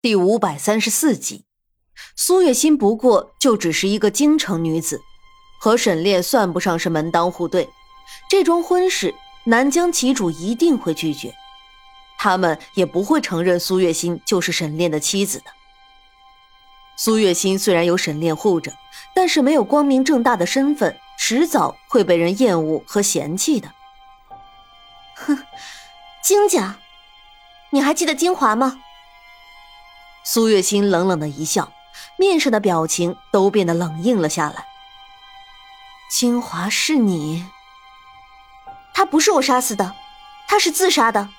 第五百三十四集，苏月心不过就只是一个京城女子，和沈炼算不上是门当户对。这桩婚事，南疆旗主一定会拒绝，他们也不会承认苏月心就是沈炼的妻子的。苏月心虽然有沈炼护着，但是没有光明正大的身份，迟早会被人厌恶和嫌弃的。哼，金家，你还记得金华吗？苏月心冷冷的一笑，面上的表情都变得冷硬了下来。金华是你？他不是我杀死的，他是自杀的。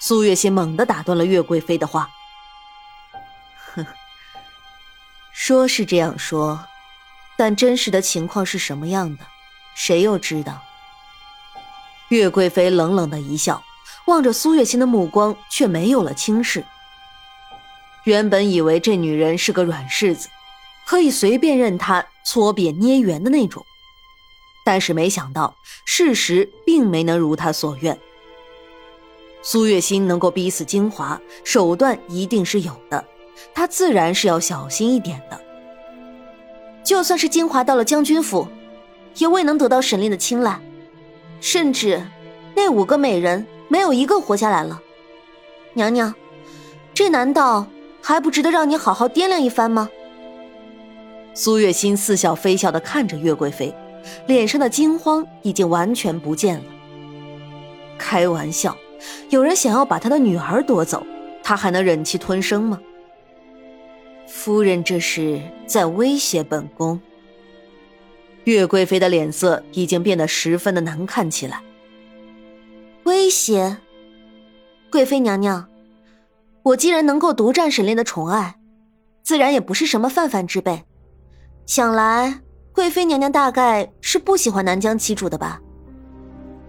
苏月心猛地打断了岳贵妃的话。哼，说是这样说，但真实的情况是什么样的，谁又知道？岳贵妃冷冷的一笑，望着苏月心的目光却没有了轻视。原本以为这女人是个软柿子，可以随便任她搓扁捏圆的那种，但是没想到事实并没能如她所愿。苏月心能够逼死金华，手段一定是有的，她自然是要小心一点的。就算是金华到了将军府，也未能得到沈炼的青睐，甚至那五个美人没有一个活下来了。娘娘，这难道？还不值得让你好好掂量一番吗？苏月心似笑非笑的看着月贵妃，脸上的惊慌已经完全不见了。开玩笑，有人想要把他的女儿夺走，他还能忍气吞声吗？夫人这是在威胁本宫。月贵妃的脸色已经变得十分的难看起来。威胁，贵妃娘娘。我既然能够独占沈炼的宠爱，自然也不是什么泛泛之辈。想来贵妃娘娘大概是不喜欢南疆旗主的吧？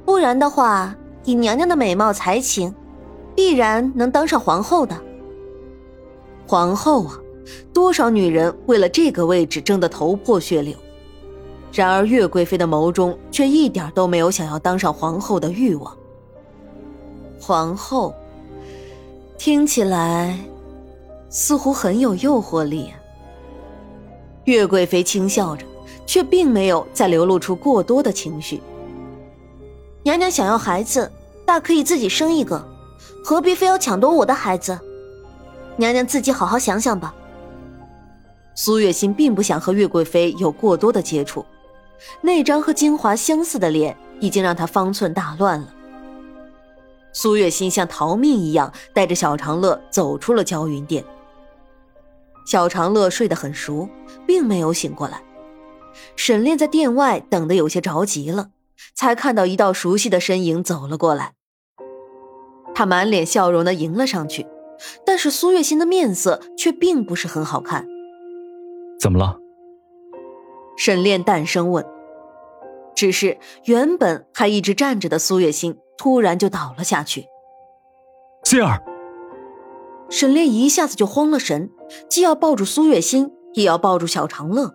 不然的话，以娘娘的美貌才情，必然能当上皇后的。皇后啊，多少女人为了这个位置争得头破血流，然而岳贵妃的眸中却一点都没有想要当上皇后的欲望。皇后。听起来，似乎很有诱惑力。岳贵妃轻笑着，却并没有再流露出过多的情绪。娘娘想要孩子，大可以自己生一个，何必非要抢夺我的孩子？娘娘自己好好想想吧。苏月心并不想和岳贵妃有过多的接触，那张和金华相似的脸已经让她方寸大乱了。苏月心像逃命一样，带着小长乐走出了焦云殿。小长乐睡得很熟，并没有醒过来。沈炼在殿外等得有些着急了，才看到一道熟悉的身影走了过来。他满脸笑容的迎了上去，但是苏月心的面色却并不是很好看。怎么了？沈炼淡声问。只是原本还一直站着的苏月心。突然就倒了下去。心儿，沈炼一下子就慌了神，既要抱住苏月心，也要抱住小长乐。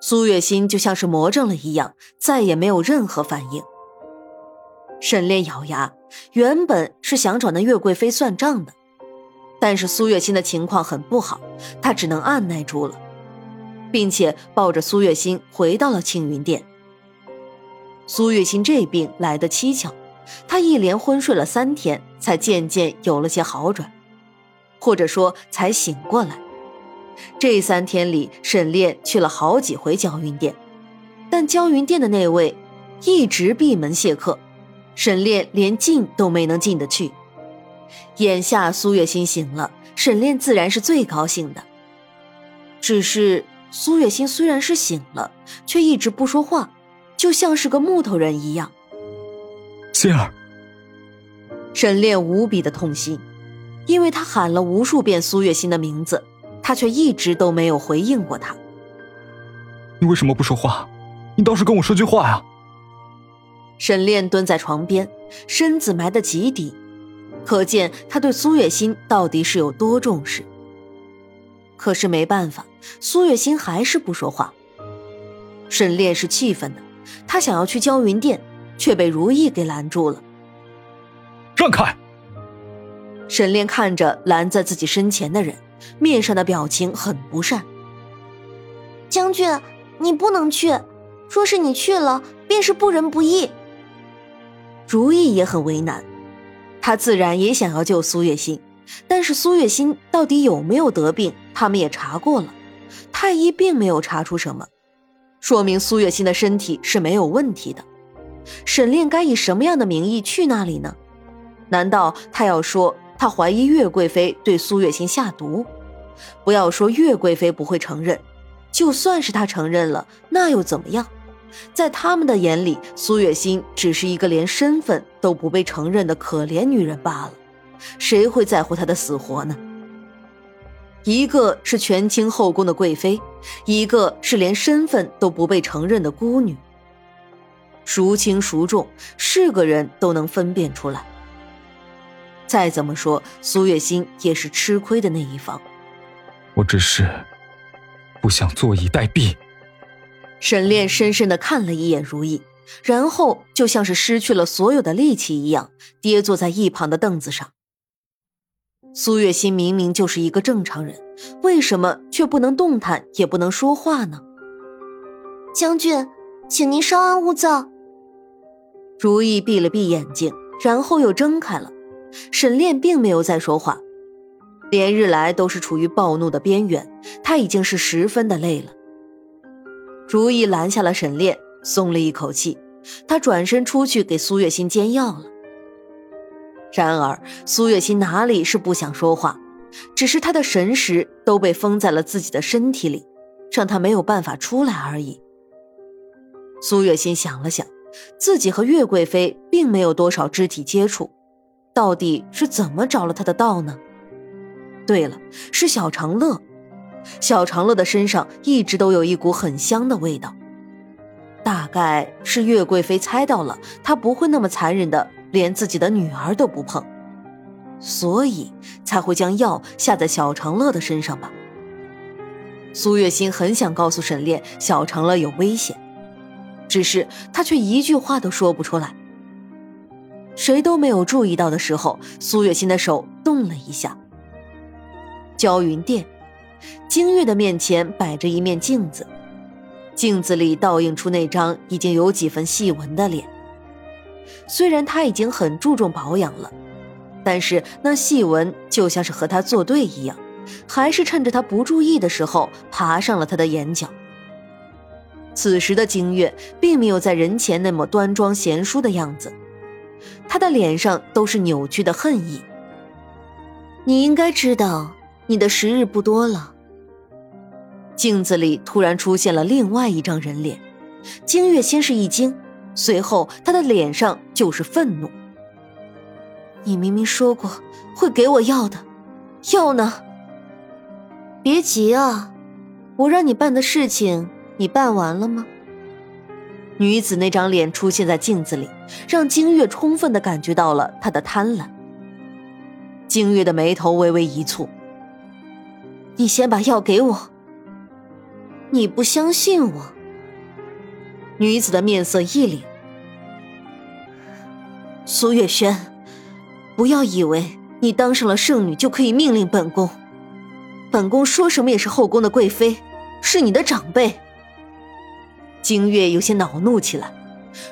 苏月心就像是魔怔了一样，再也没有任何反应。沈炼咬牙，原本是想找那月贵妃算账的，但是苏月心的情况很不好，他只能按耐住了，并且抱着苏月心回到了庆云殿。苏月心这病来得蹊跷，她一连昏睡了三天，才渐渐有了些好转，或者说才醒过来。这三天里，沈炼去了好几回焦云殿，但焦云殿的那位一直闭门谢客，沈炼连进都没能进得去。眼下苏月心醒了，沈炼自然是最高兴的。只是苏月心虽然是醒了，却一直不说话。就像是个木头人一样，心儿。沈炼无比的痛心，因为他喊了无数遍苏月心的名字，他却一直都没有回应过他。你为什么不说话？你倒是跟我说句话呀！沈炼蹲在床边，身子埋得极低，可见他对苏月心到底是有多重视。可是没办法，苏月心还是不说话。沈炼是气愤的。他想要去焦云殿，却被如意给拦住了。让开！沈炼看着拦在自己身前的人，面上的表情很不善。将军，你不能去，若是你去了，便是不仁不义。如意也很为难，他自然也想要救苏月心，但是苏月心到底有没有得病，他们也查过了，太医并没有查出什么，说明苏月心的身体是没有问题的。沈炼该以什么样的名义去那里呢？难道他要说他怀疑岳贵妃对苏月心下毒？不要说岳贵妃不会承认，就算是他承认了，那又怎么样？在他们的眼里，苏月心只是一个连身份都不被承认的可怜女人罢了，谁会在乎她的死活呢？一个是权倾后宫的贵妃，一个是连身份都不被承认的孤女。孰轻孰重，是个人都能分辨出来。再怎么说，苏月心也是吃亏的那一方。我只是不想坐以待毙。沈炼深深的看了一眼如意，然后就像是失去了所有的力气一样，跌坐在一旁的凳子上。苏月心明明就是一个正常人，为什么却不能动弹，也不能说话呢？将军，请您稍安勿躁。如意闭了闭眼睛，然后又睁开了。沈炼并没有再说话，连日来都是处于暴怒的边缘，他已经是十分的累了。如意拦下了沈炼，松了一口气。他转身出去给苏月心煎药了。然而苏月心哪里是不想说话，只是她的神识都被封在了自己的身体里，让她没有办法出来而已。苏月心想了想，自己和岳贵妃并没有多少肢体接触，到底是怎么着了他的道呢？对了，是小长乐。小长乐的身上一直都有一股很香的味道，大概是岳贵妃猜到了他不会那么残忍的连自己的女儿都不碰，所以才会将药下在小长乐的身上吧。苏月心很想告诉沈炼小长乐有危险，只是他却一句话都说不出来。谁都没有注意到的时候，苏月心的手动了一下，娇云殿。金月的面前摆着一面镜子，镜子里倒映出那张已经有几分细纹的脸。虽然他已经很注重保养了，但是那细纹就像是和他作对一样，还是趁着他不注意的时候爬上了他的眼角。此时的金月并没有在人前那么端庄贤淑的样子，他的脸上都是扭曲的恨意。你应该知道，你的时日不多了。镜子里突然出现了另外一张人脸，金月先是一惊，随后他的脸上就是愤怒。你明明说过会给我药的，药呢？别急啊，我让你办的事情，你办完了吗？女子那张脸出现在镜子里，让金月充分的感觉到了她的贪婪。金月的眉头微微一蹙，你先把药给我。你不相信我？女子的面色一凛。苏月轩，不要以为你当上了圣女就可以命令本宫。本宫说什么也是后宫的贵妃，是你的长辈。金月有些恼怒起来。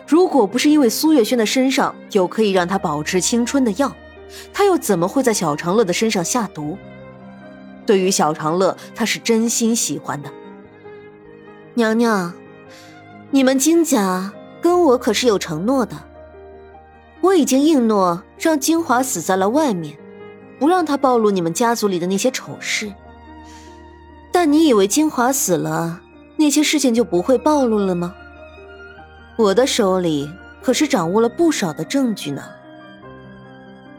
如果不是因为苏月轩的身上有可以让她保持青春的药，她又怎么会在小长乐的身上下毒？对于小长乐，她是真心喜欢的。娘娘，你们金家跟我可是有承诺的。我已经应诺让金华死在了外面，不让他暴露你们家族里的那些丑事。但你以为金华死了，那些事情就不会暴露了吗？我的手里可是掌握了不少的证据呢。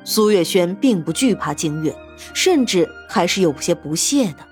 苏月轩并不惧怕金月，甚至还是有些不屑的。